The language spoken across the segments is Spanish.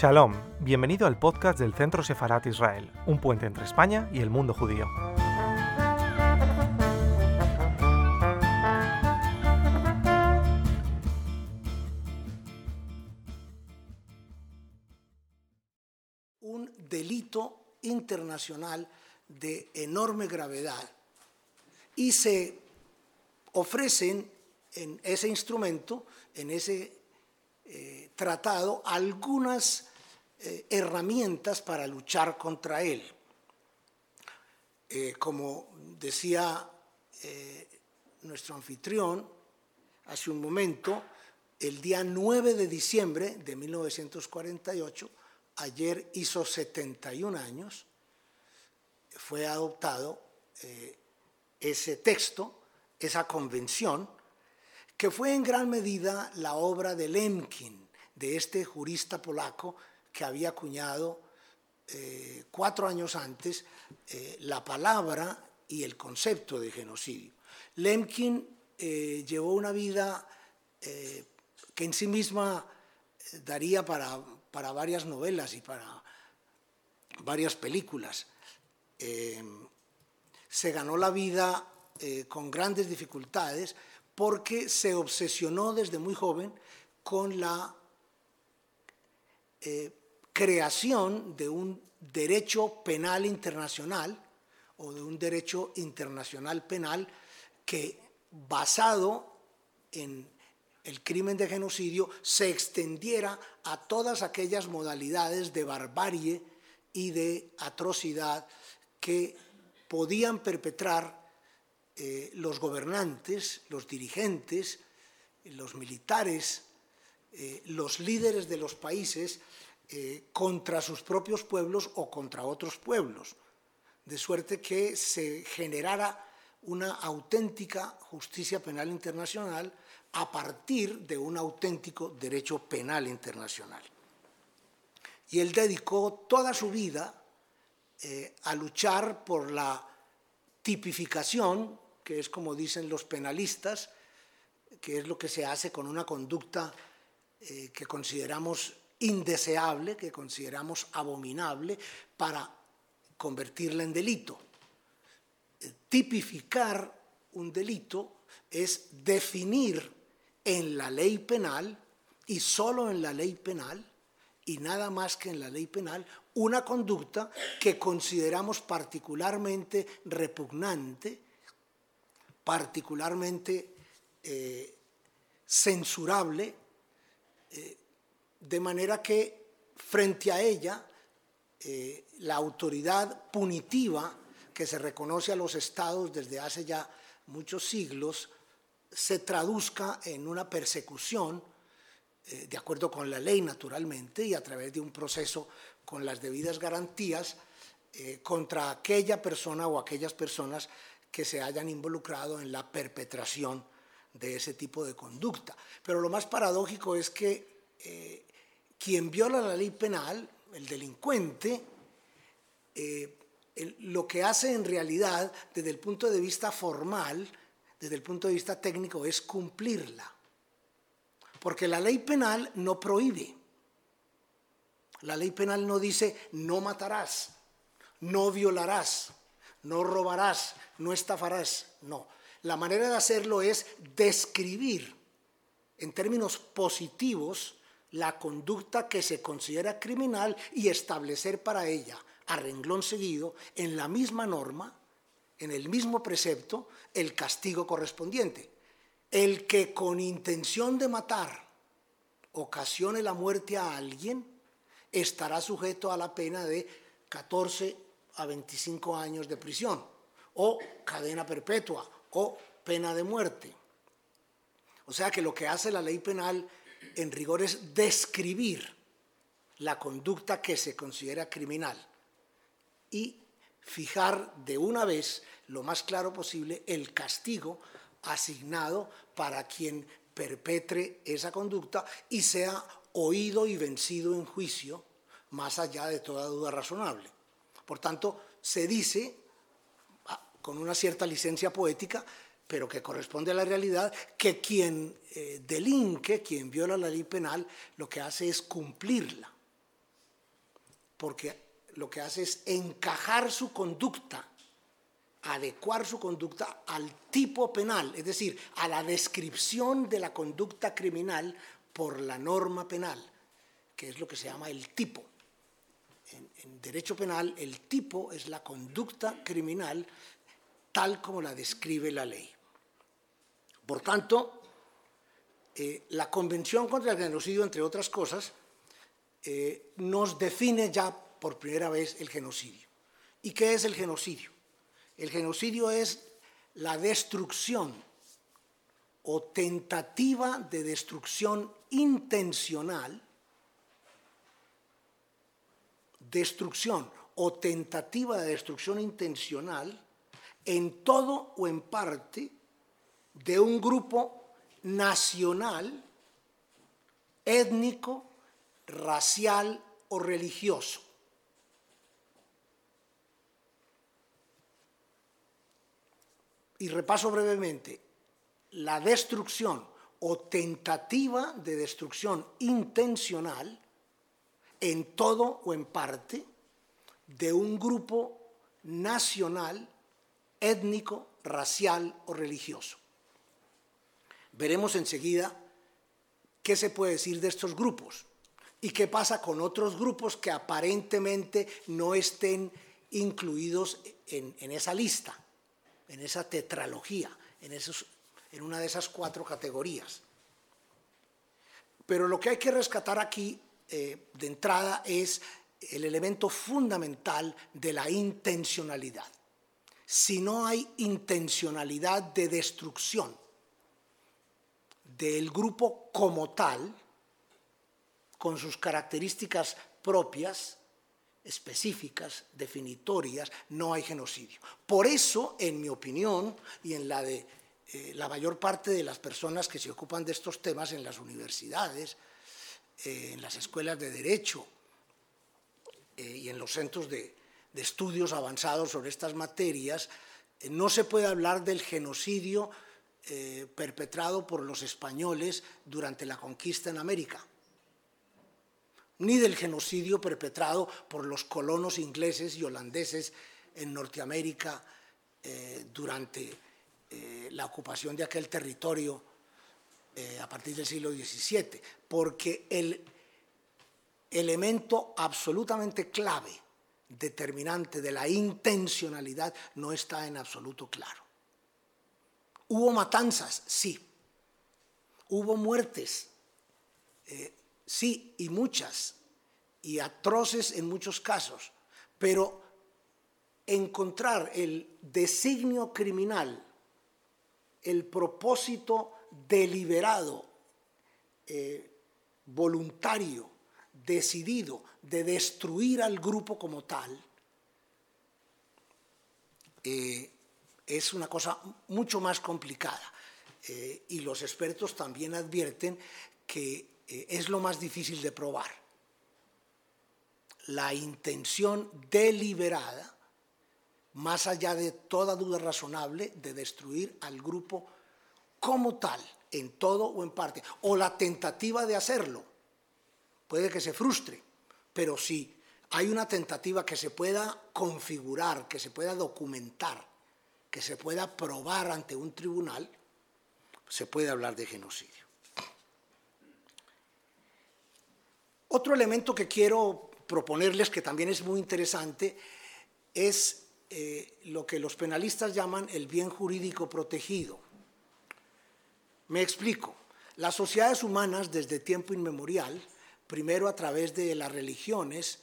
Shalom, bienvenido al podcast del Centro Sefarat Israel, un puente entre España y el mundo judío. un delito internacional de enorme gravedad y se ofrecen en ese instrumento, en ese eh, tratado, algunas eh, herramientas para luchar contra él. Eh, como decía nuestro anfitrión hace un momento, el día 9 de diciembre de 1948, ayer hizo 71 años, fue adoptado ese texto, esa convención, que fue en gran medida la obra de Lemkin, de este jurista polaco que había acuñado eh, cuatro años antes eh, la palabra y el concepto de genocidio. Lemkin eh, llevó una vida que en sí misma daría para, para, varias novelas y para varias películas. se ganó la vida con grandes dificultades porque se obsesionó desde muy joven con la creación de un derecho penal internacional o de un derecho internacional penal que basado en el crimen de genocidio se extendiera a todas aquellas modalidades de barbarie y de atrocidad que podían perpetrar eh, los gobernantes, los dirigentes, los militares, eh, los líderes de los países eh, contra sus propios pueblos o contra otros pueblos, de suerte que se generara una auténtica justicia penal internacional a partir de un auténtico derecho penal internacional. Y él dedicó toda su vida a luchar por la tipificación que es como dicen los penalistas, que es lo que se hace con una conducta eh, que consideramos indeseable, que consideramos abominable, para convertirla en delito. Eh, tipificar un delito es definir en la ley penal y solo en la ley penal y nada más que en la ley penal una conducta que consideramos particularmente repugnante particularmente eh, censurable, eh, de manera que frente a ella eh, la autoridad punitiva que se reconoce a los estados desde hace ya muchos siglos se traduzca en una persecución, de acuerdo con la ley naturalmente, y a través de un proceso con las debidas garantías, contra aquella persona o aquellas personas que se hayan involucrado en la perpetración de ese tipo de conducta. Pero lo más paradójico es que eh, quien viola la ley penal, el delincuente, eh, lo que hace en realidad desde el punto de vista formal, desde el punto de vista técnico, es cumplirla. Porque la ley penal no prohíbe. La ley penal no dice no matarás, no violarás, no robarás, no estafarás. No. La manera de hacerlo es describir en términos positivos la conducta que se considera criminal y establecer para ella, a renglón seguido, en la misma norma, en el mismo precepto, el castigo correspondiente. El que con intención de matar ocasione la muerte a alguien, estará sujeto a la pena de 14 a 25 años de prisión o cadena perpetua o pena de muerte. O sea que lo que hace la ley penal en rigor es describir la conducta que se considera criminal y fijar de una vez, lo más claro posible, el castigo asignado para quien perpetre esa conducta y sea oído y vencido en juicio, más allá de toda duda razonable. Por tanto, se dice con una cierta licencia poética, pero que corresponde a la realidad, que quien eh, delinque, quien viola la ley penal, lo que hace es cumplirla. porque lo que hace es encajar su conducta, adecuar su conducta al tipo penal, es decir, a la descripción de la conducta criminal por la norma penal, que es lo que se llama el tipo. En, derecho penal, el tipo es la conducta criminal tal como la describe la ley. Por tanto, eh, la Convención contra el Genocidio, entre otras cosas, eh, nos define ya por primera vez el genocidio. ¿Y qué es el genocidio? El genocidio es la destrucción o tentativa de destrucción intencional, destrucción o tentativa de destrucción intencional en todo o en parte de un grupo nacional, étnico, racial o religioso. Y repaso brevemente, la destrucción o tentativa de destrucción intencional en todo o en parte de un grupo nacional, étnico, racial o religioso. Veremos enseguida qué se puede decir de estos grupos y qué pasa con otros grupos que aparentemente no estén incluidos en, esa lista, en esa tetralogía, en, una de esas cuatro categorías. Pero lo que hay que rescatar aquí eh, de entrada es el elemento fundamental de la intencionalidad. Si no hay intencionalidad de destrucción del grupo como tal, con sus características propias, específicas, definitorias, no hay genocidio. Por eso, en mi opinión y en la de eh, la mayor parte de las personas que se ocupan de estos temas en las universidades, eh, en las escuelas de derecho eh, y en los centros de, estudios avanzados sobre estas materias, no se puede hablar del genocidio perpetrado por los españoles durante la conquista en América ni del genocidio perpetrado por los colonos ingleses y holandeses en Norteamérica eh, durante eh, la ocupación de aquel territorio eh, a partir del siglo XVII, porque el elemento absolutamente clave, determinante de la intencionalidad, no está en absoluto claro. Hubo matanzas, sí. Hubo muertes, sí, y muchas, y atroces en muchos casos, pero encontrar el designio criminal, el propósito deliberado, eh, voluntario, decidido de destruir al grupo como tal, eh, es una cosa mucho más complicada. Eh, y los expertos también advierten que eh, es lo más difícil de probar. La intención deliberada, más allá de toda duda razonable, de destruir al grupo como tal, en todo o en parte, o la tentativa de hacerlo. Puede que se frustre, pero si hay una tentativa que se pueda configurar, que se pueda documentar, que se pueda probar ante un tribunal, se puede hablar de genocidio. Otro elemento que quiero proponerles, que también es muy interesante, es eh, lo que los penalistas llaman el bien jurídico protegido. Me explico. Las sociedades humanas desde tiempo inmemorial, primero a través de las religiones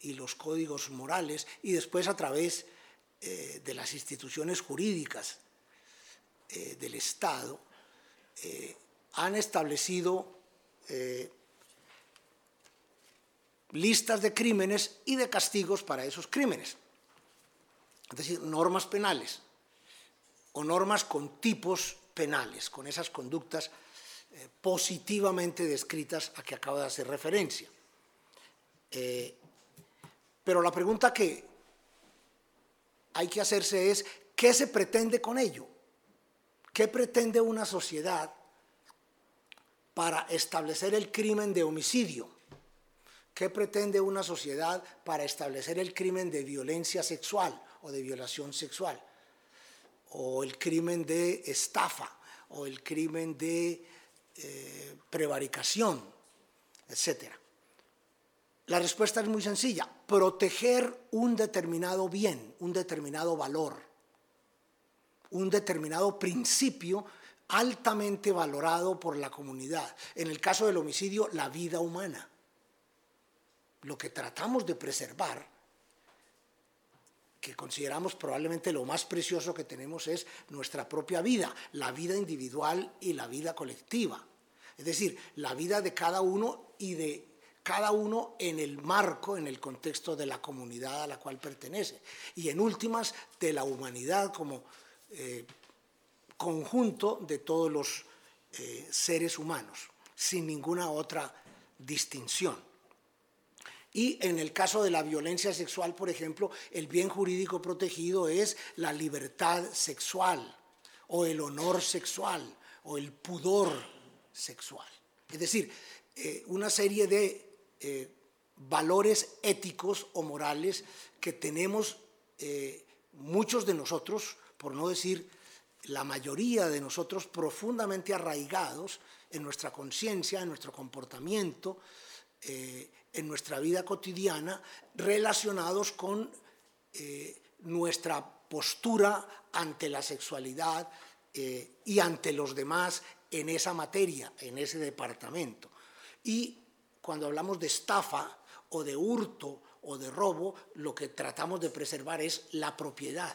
y los códigos morales y después a través eh, de las instituciones jurídicas eh, del Estado, han establecido listas de crímenes y de castigos para esos crímenes. Es decir, normas penales o normas con tipos penales, con esas conductas eh, positivamente descritas a que acabo de hacer referencia. Eh, pero la pregunta que hay que hacerse es, ¿qué se pretende con ello? ¿Qué pretende una sociedad para establecer el crimen de homicidio? ¿Qué pretende una sociedad para establecer el crimen de violencia sexual o de violación sexual? O el crimen de estafa, o el crimen de eh, prevaricación, etcétera. La respuesta es muy sencilla, proteger un determinado bien, un determinado valor, un determinado principio altamente valorado por la comunidad. En el caso del homicidio, la vida humana. Lo que tratamos de preservar, que consideramos probablemente lo más precioso que tenemos, es nuestra propia vida, la vida individual y la vida colectiva. Es decir, la vida de cada uno y de cada uno en el marco, en el contexto de la comunidad a la cual pertenece, y en últimas de la humanidad como eh, conjunto de todos los eh, seres humanos, sin ninguna otra distinción. Y en el caso de la violencia sexual, por ejemplo, el bien jurídico protegido es la libertad sexual, o el honor sexual, o el pudor sexual. Es decir, eh, una serie de eh, valores éticos o morales que tenemos eh, muchos de nosotros, por no decir la mayoría de nosotros, profundamente arraigados en nuestra conciencia, en nuestro comportamiento, eh, en nuestra vida cotidiana, relacionados con nuestra postura ante la sexualidad y ante los demás en esa materia, en ese departamento. Y cuando hablamos de estafa o de hurto o de robo, lo que tratamos de preservar es la propiedad,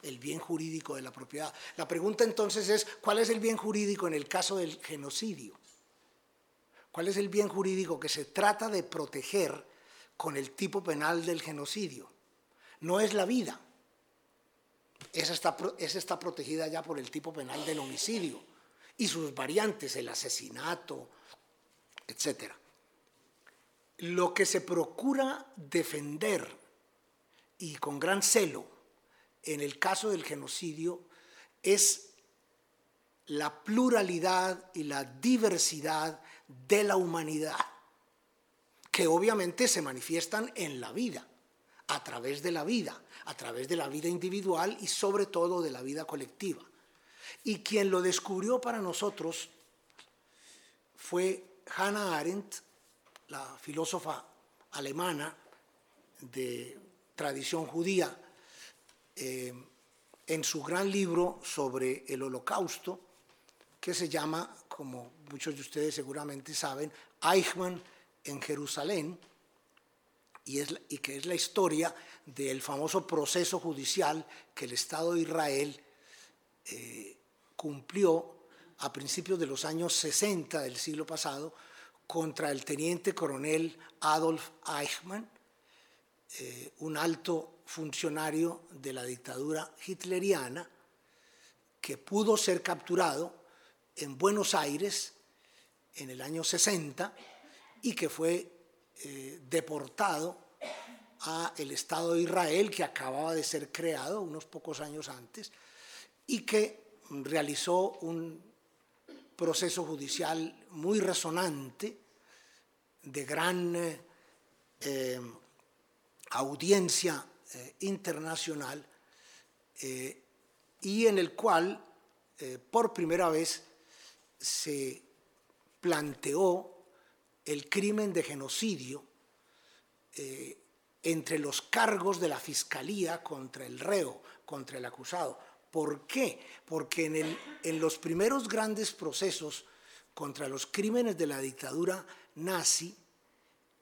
el bien jurídico de la propiedad. La pregunta entonces es, ¿cuál es el bien jurídico en el caso del genocidio? ¿Cuál es el bien jurídico que se trata de proteger con el tipo penal del genocidio? No es la vida. Esa está, protegida ya por el tipo penal del homicidio y sus variantes, el asesinato, etc lo que se procura defender y con gran celo en el caso del genocidio es la pluralidad y la diversidad de la humanidad, que obviamente se manifiestan en la vida, a través de la vida, a través de la vida individual y sobre todo de la vida colectiva. Y quien lo descubrió para nosotros fue Hannah Arendt, la filósofa alemana de tradición judía, eh, en su gran libro sobre el holocausto, que se llama, como muchos de ustedes seguramente saben, Eichmann en Jerusalén, y, es, y que es la historia del famoso proceso judicial que el Estado de Israel eh, cumplió a principios de los años 60 del siglo pasado contra el teniente coronel Adolf Eichmann, eh, un alto funcionario de la dictadura hitleriana, que pudo ser capturado en Buenos Aires en el año 60 y que fue eh, deportado a el Estado de Israel que acababa de ser creado unos pocos años antes y que realizó un proceso judicial muy resonante de gran eh, eh, audiencia eh, internacional y en el cual por primera vez se planteó el crimen de genocidio entre los cargos de la fiscalía contra el reo, contra el acusado. ¿Por qué? Porque en, el, en los primeros grandes procesos contra los crímenes de la dictadura nazi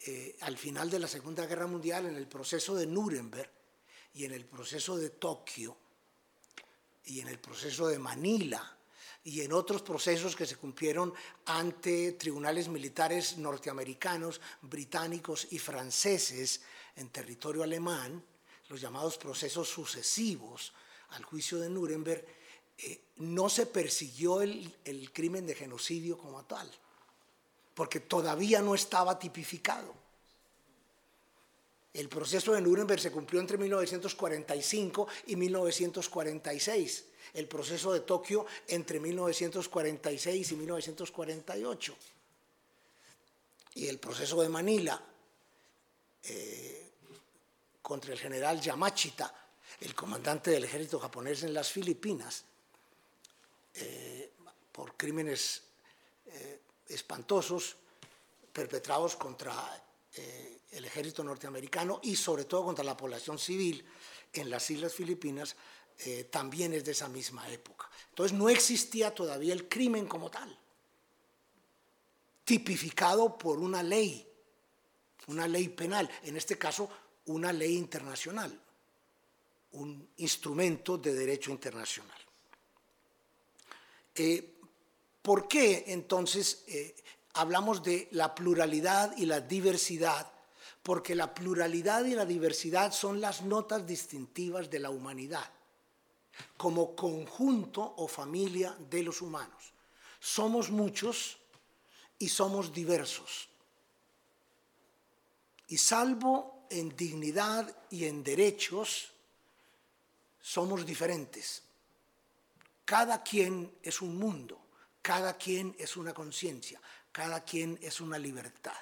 eh, al final de la Segunda Guerra Mundial en el proceso de Nuremberg y en el proceso de Tokio y en el proceso de Manila y en otros procesos que se cumplieron ante tribunales militares norteamericanos, británicos y franceses en territorio alemán, los llamados procesos sucesivos al juicio de Nuremberg, eh, no se persiguió el crimen de genocidio como tal porque todavía no estaba tipificado. El proceso de Nuremberg se cumplió entre 1945 y 1946, el proceso de Tokio entre 1946 y 1948, y el proceso de Manila eh, contra el general Yamachita, el comandante del ejército japonés en las Filipinas, eh, por crímenes eh, espantosos perpetrados contra el ejército norteamericano y sobre todo contra la población civil en las Islas Filipinas, también es de esa misma época. Entonces no existía todavía el crimen como tal, tipificado por una ley, una ley penal, en este caso una ley internacional, un instrumento de derecho internacional. Eh, ¿Por qué entonces eh, hablamos de la pluralidad y la diversidad? Porque la pluralidad y la diversidad son las notas distintivas de la humanidad, como conjunto o familia de los humanos. Somos muchos y somos diversos. Y salvo en dignidad y en derechos, somos diferentes. Cada quien es un mundo, cada quien es una conciencia, cada quien es una libertad.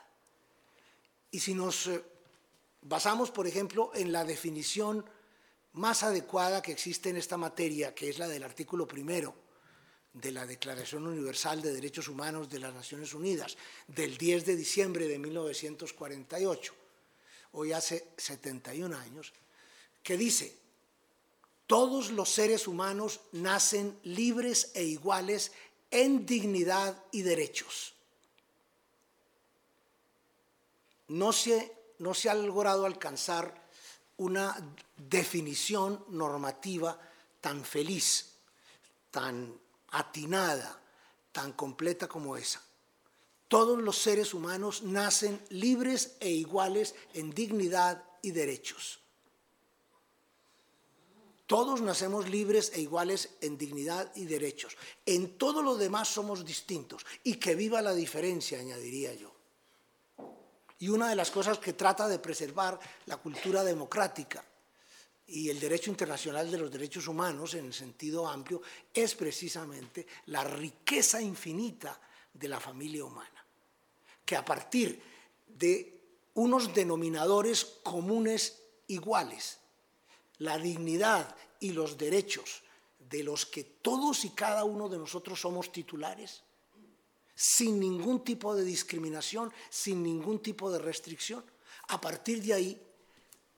Y si nos eh, basamos, por ejemplo, en la definición más adecuada que existe en esta materia, que es la del artículo primero de la Declaración Universal de Derechos Humanos de las Naciones Unidas, del 10 de diciembre de 1948, hoy hace 71 años, que dice, todos los seres humanos nacen libres e iguales en dignidad y derechos. No se, no se ha logrado alcanzar una definición normativa tan feliz, tan atinada, tan completa como esa. Todos los seres humanos nacen libres e iguales en dignidad y derechos. Todos nacemos libres e iguales en dignidad y derechos. En todo lo demás somos distintos. Y que viva la diferencia, añadiría yo. Y una de las cosas que trata de preservar la cultura democrática y el derecho internacional de los derechos humanos en sentido amplio es precisamente la riqueza infinita de la familia humana, que a partir de unos denominadores comunes iguales, la dignidad y los derechos de los que todos y cada uno de nosotros somos titulares, sin ningún tipo de discriminación, sin ningún tipo de restricción. A partir de ahí,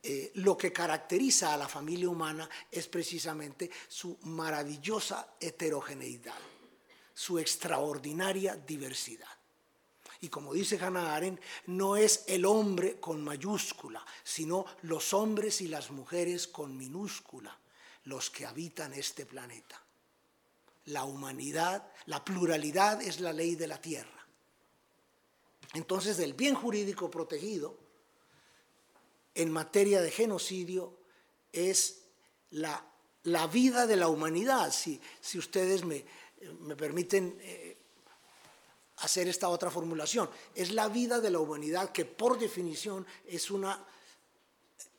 eh, lo que caracteriza a la familia humana es precisamente su maravillosa heterogeneidad, su extraordinaria diversidad. Y como dice Hannah Arendt, no es el hombre con mayúscula, sino los hombres y las mujeres con minúscula los que habitan este planeta. La humanidad, la pluralidad es la ley de la tierra. Entonces, el bien jurídico protegido en materia de genocidio es la, vida de la humanidad, si, si ustedes me, me permiten eh, hacer esta otra formulación. Es la vida de la humanidad que por definición es una,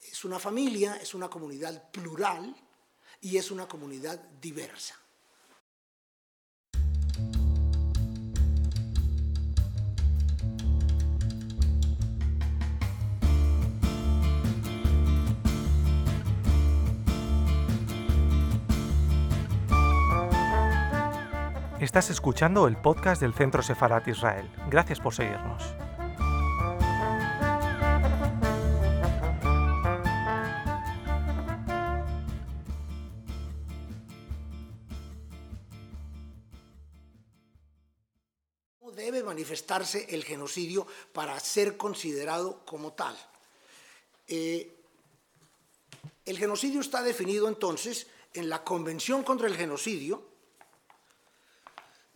es una familia, es una comunidad plural y es una comunidad diversa. Estás escuchando el podcast del Centro Sefarat Israel. Gracias por seguirnos. ¿Cómo debe manifestarse el genocidio para ser considerado como tal? Eh, el genocidio está definido entonces en la Convención contra el Genocidio,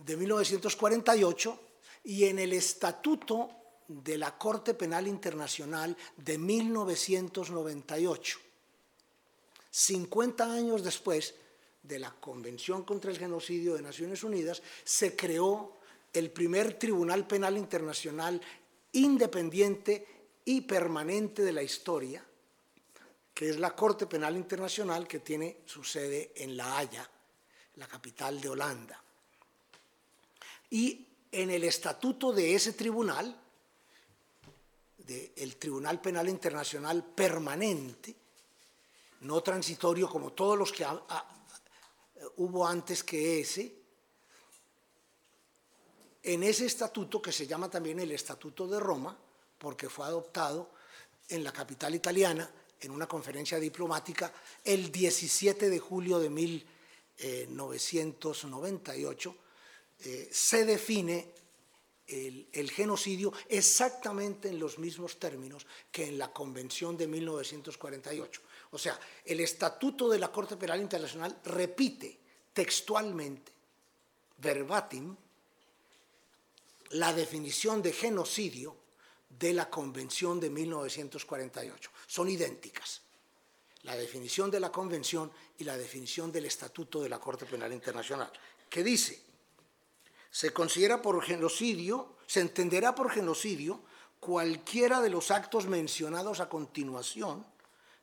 de 1948 y en el Estatuto de la Corte Penal Internacional de 1998. 50 años después de la Convención contra el Genocidio de Naciones Unidas, se creó el primer Tribunal Penal Internacional independiente y permanente de la historia, que es la Corte Penal Internacional que tiene su sede en La Haya, la capital de Holanda. Y en el estatuto de ese tribunal del Tribunal Penal Internacional permanente, no transitorio como todos los que hubo antes que ese, en ese estatuto que se llama también el Estatuto de Roma, porque fue adoptado en la capital italiana en una conferencia diplomática el 17 de julio de 1998, eh, se define el, genocidio exactamente en los mismos términos que en la Convención de 1948. O sea, el Estatuto de la Corte Penal Internacional repite textualmente, verbatim, la definición de genocidio de la Convención de 1948. Son idénticas. La definición de la Convención y la definición del Estatuto de la Corte Penal Internacional, que dice, se considera por genocidio, se entenderá por genocidio cualquiera de los actos mencionados a continuación,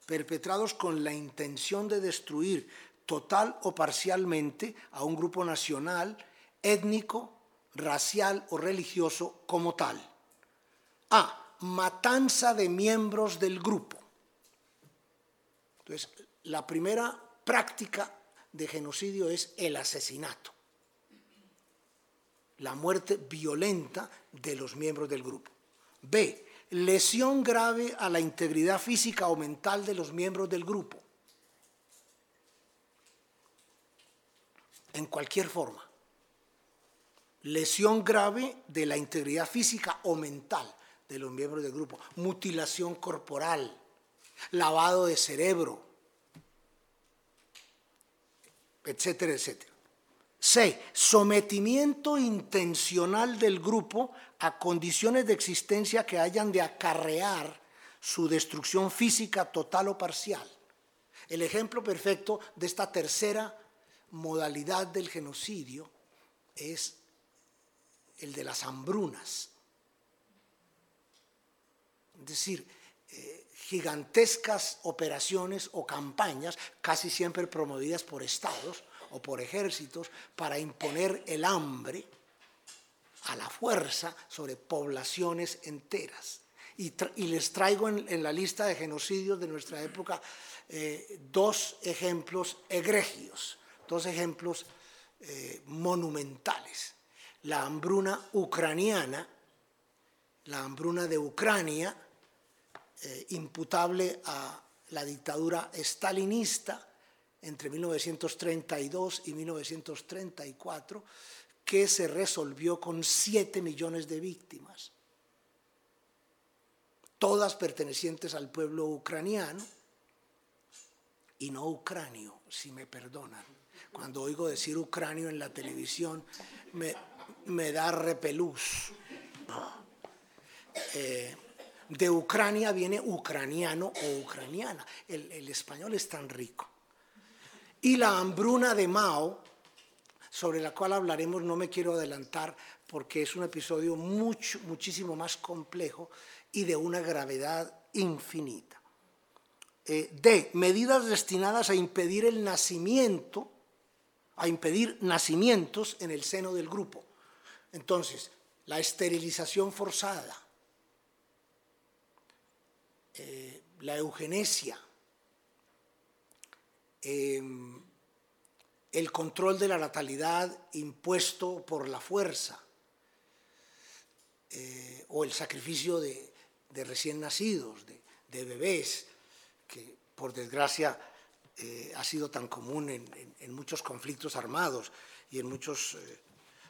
perpetrados con la intención de destruir total o parcialmente a un grupo nacional, étnico, racial o religioso como tal. A. Matanza de miembros del grupo. Entonces, la primera práctica de genocidio es el asesinato, la muerte violenta de los miembros del grupo. B. Lesión grave a la integridad física o mental de los miembros del grupo. En cualquier forma lesión grave de la integridad física o mental de los miembros del grupo, mutilación corporal, lavado de cerebro, etcétera, etcétera. C. Sometimiento intencional del grupo a condiciones de existencia que hayan de acarrear su destrucción física total o parcial. El ejemplo perfecto de esta tercera modalidad del genocidio es el de las hambrunas. Es decir, eh, gigantescas operaciones o campañas, casi siempre promovidas por estados o por ejércitos, para imponer el hambre a la fuerza sobre poblaciones enteras. Y, les traigo en, la lista de genocidios de nuestra época eh, dos ejemplos egregios, dos ejemplos eh, monumentales la hambruna ucraniana, la hambruna de Ucrania, eh, imputable a la dictadura stalinista entre 1932 y 1934, que se resolvió con 7 millones de víctimas, todas pertenecientes al pueblo ucraniano y no ucranio, si me perdonan. Cuando oigo decir ucranio en la televisión, me, da repelús. Eh, de Ucrania viene ucraniano o ucraniana. El, español es tan rico. Y la hambruna de Mao, sobre la cual hablaremos, no me quiero adelantar porque es un episodio mucho, muchísimo más complejo y de una gravedad infinita. Eh, de medidas destinadas a impedir el nacimiento, a impedir nacimientos en el seno del grupo. Entonces, la esterilización forzada, eh, la eugenesia, em, el control de la natalidad impuesto por la fuerza eh, o el sacrificio de, recién nacidos, de, bebés, que por desgracia eh, ha sido tan común en, muchos conflictos armados y en muchos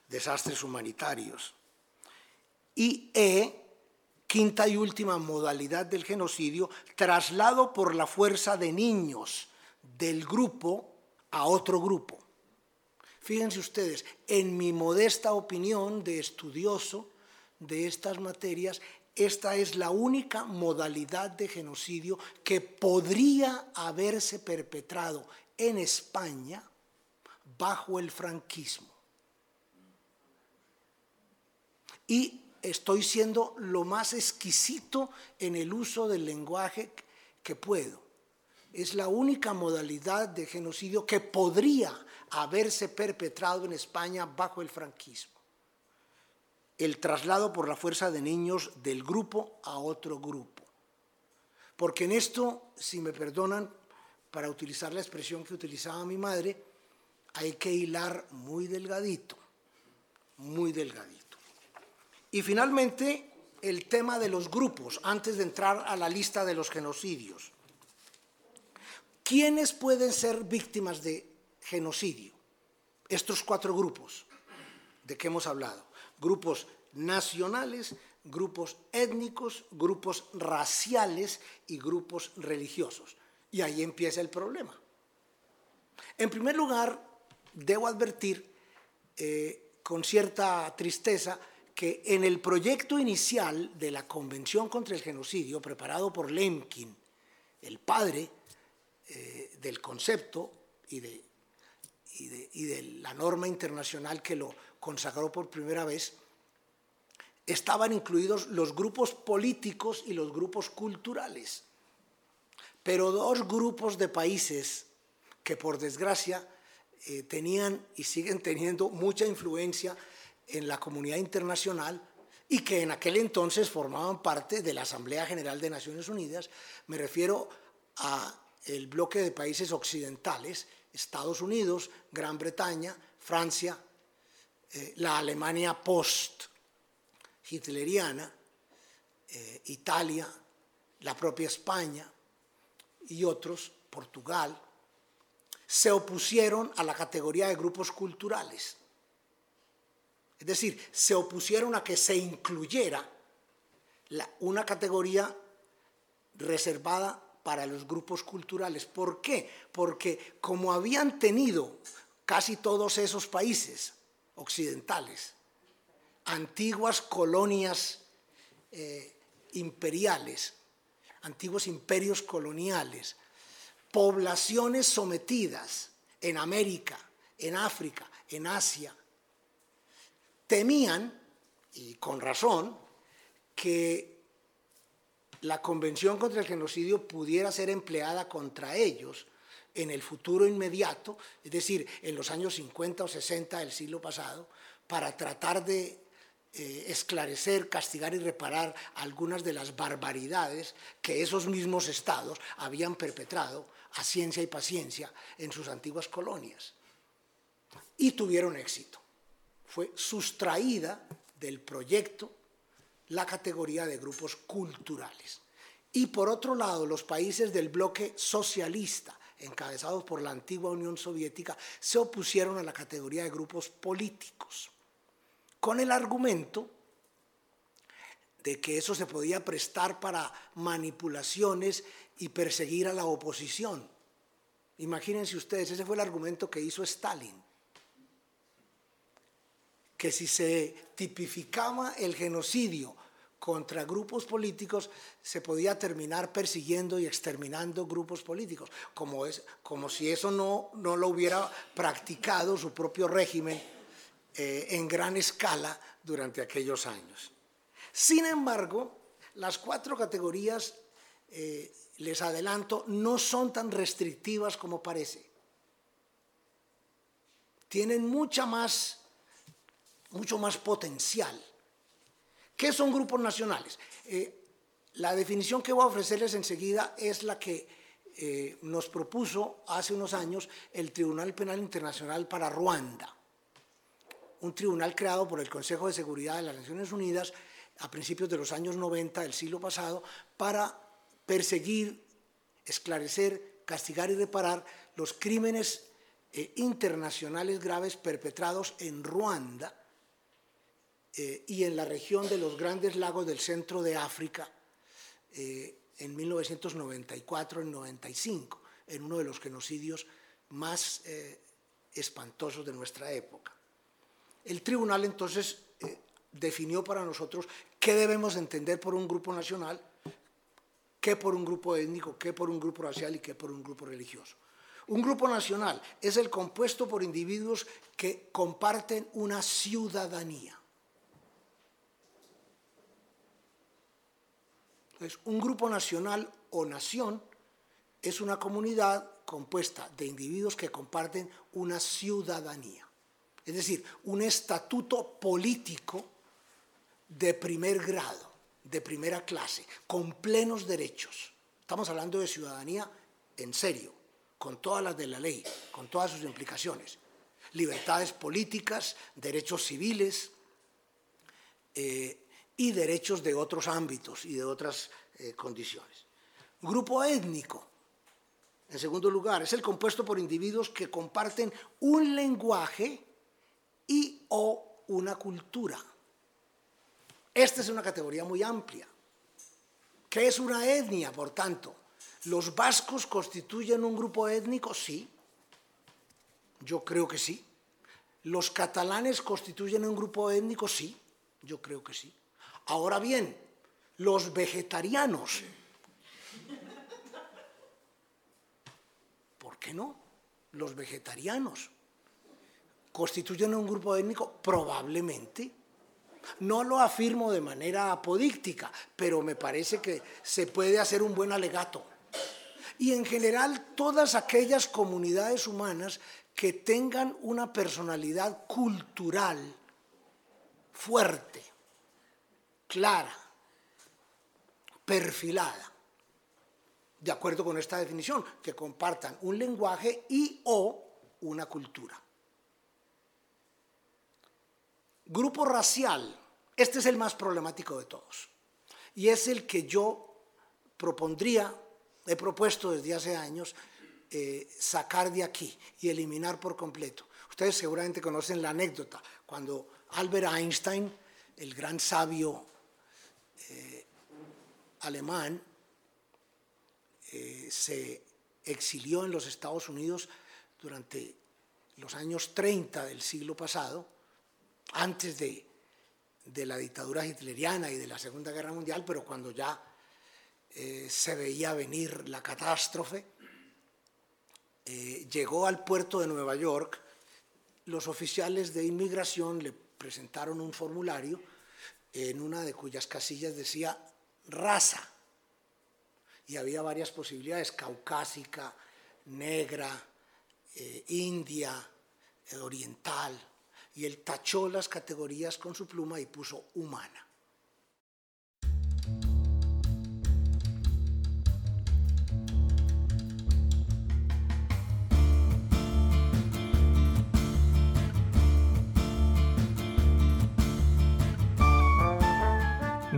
desastres humanitarios. Y E, quinta y última modalidad del genocidio, traslado por la fuerza de niños del grupo a otro grupo. Fíjense ustedes, en mi modesta opinión de estudioso de estas materias, esta es la única modalidad de genocidio que podría haberse perpetrado en España bajo el franquismo. y estoy siendo lo más exquisito en el uso del lenguaje que puedo. Es la única modalidad de genocidio que podría haberse perpetrado en España bajo el franquismo. el traslado por la fuerza de niños del grupo a otro grupo. Porque en esto, si me perdonan, para utilizar la expresión que utilizaba mi madre, hay que hilar muy delgadito, muy delgadito. Y finalmente, el tema de los grupos, antes de entrar a la lista de los genocidios. ¿Quiénes pueden ser víctimas de genocidio? Estos cuatro grupos de que hemos hablado. Grupos nacionales, grupos étnicos, grupos raciales y grupos religiosos. Y ahí empieza el problema. En primer lugar, debo advertir eh, con cierta tristeza que en el proyecto inicial de la Convención contra el Genocidio, preparado por Lemkin, el padre eh, del concepto y de, y de la norma internacional que lo consagró por primera vez, estaban incluidos los grupos políticos y los grupos culturales. Pero dos grupos de países que por desgracia eh, tenían y siguen teniendo mucha influencia en la comunidad internacional y que en aquel entonces formaban parte de la Asamblea General de Naciones Unidas, me refiero a el bloque de países occidentales, Estados Unidos, Gran Bretaña, Francia, eh, la Alemania post-hitleriana, eh, Italia, la propia España, y otros, Portugal, se opusieron a la categoría de grupos culturales. Es decir, se opusieron a que se incluyera una categoría reservada para los grupos culturales. ¿Por qué? Porque como habían tenido casi todos esos países occidentales, antiguas colonias eh, imperiales, antiguos imperios coloniales, poblaciones sometidas en América, en África, en Asia, temían, y con razón, que la Convención contra el Genocidio pudiera ser empleada contra ellos en el futuro inmediato, es decir, en los años 50 o 60 del siglo pasado, para tratar de eh, esclarecer, castigar y reparar algunas de las barbaridades que esos mismos estados habían perpetrado a ciencia y paciencia en sus antiguas colonias. Y tuvieron éxito. Fue sustraída del proyecto la categoría de grupos culturales. Y por otro lado, los países del bloque socialista, encabezados por la antigua Unión Soviética, se opusieron a la categoría de grupos políticos con el argumento de que eso se podía prestar para manipulaciones y perseguir a la oposición. Imagínense ustedes, ese fue el argumento que hizo Stalin, que si se tipificaba el genocidio contra grupos políticos, se podía terminar persiguiendo y exterminando grupos políticos, como, es, como si eso no, no lo hubiera practicado su propio régimen eh, en gran escala durante aquellos años. Sin embargo, las cuatro categorías, eh, les adelanto, no son tan restrictivas como parece. Tienen mucha más, mucho más potencial. ¿Qué son grupos nacionales? Eh, la definición que voy a ofrecerles enseguida es la que nos propuso hace unos años el Tribunal Penal Internacional para Ruanda un tribunal creado por el Consejo de Seguridad de las Naciones Unidas a principios de los años 90 del siglo pasado para perseguir, esclarecer, castigar y reparar los crímenes eh, internacionales graves perpetrados en Ruanda eh, y en la región de los grandes lagos del centro de África eh, en 1994 y 95, en uno de los genocidios más espantosos de nuestra época. El tribunal entonces eh, definió para nosotros qué debemos entender por un grupo nacional, qué por un grupo étnico, qué por un grupo racial y qué por un grupo religioso. Un grupo nacional es el compuesto por individuos que comparten una ciudadanía. Entonces, un grupo nacional o nación es una comunidad compuesta de individuos que comparten una ciudadanía es decir, un estatuto político de primer grado, de primera clase, con plenos derechos. Estamos hablando de ciudadanía en serio, con todas las de la ley, con todas sus implicaciones. Libertades políticas, derechos civiles eh, y derechos de otros ámbitos y de otras eh, condiciones. Grupo étnico, en segundo lugar, es el compuesto por individuos que comparten un lenguaje y o una cultura. Esta es una categoría muy amplia. ¿Qué es una etnia, por tanto? ¿Los vascos constituyen un grupo étnico? Sí. Yo creo que sí. ¿Los catalanes constituyen un grupo étnico? Sí. Yo creo que sí. Ahora bien, los vegetarianos qué no? Los vegetarianos. ¿Constituyen un grupo étnico? Probablemente. No lo afirmo de manera apodíctica, pero me parece que se puede hacer un buen alegato. Y en general todas aquellas comunidades humanas que tengan una personalidad cultural fuerte, clara, perfilada de acuerdo con esta definición, que compartan un lenguaje y o una cultura. Grupo racial, este es el más problemático de todos y es el que yo propondría, he propuesto desde hace años, eh, sacar de aquí y eliminar por completo. Ustedes seguramente conocen la anécdota, cuando Albert Einstein, el gran sabio eh, alemán, eh, se exilió en los Estados Unidos durante los años 30 del siglo pasado, antes de, la dictadura hitleriana y de la Segunda Guerra Mundial, pero cuando ya eh, se veía venir la catástrofe, eh, llegó al puerto de Nueva York, los oficiales de inmigración le presentaron un formulario en una de cuyas casillas decía raza y había varias posibilidades, caucásica, negra, eh, india, eh, oriental, y él tachó las categorías con su pluma y puso humana.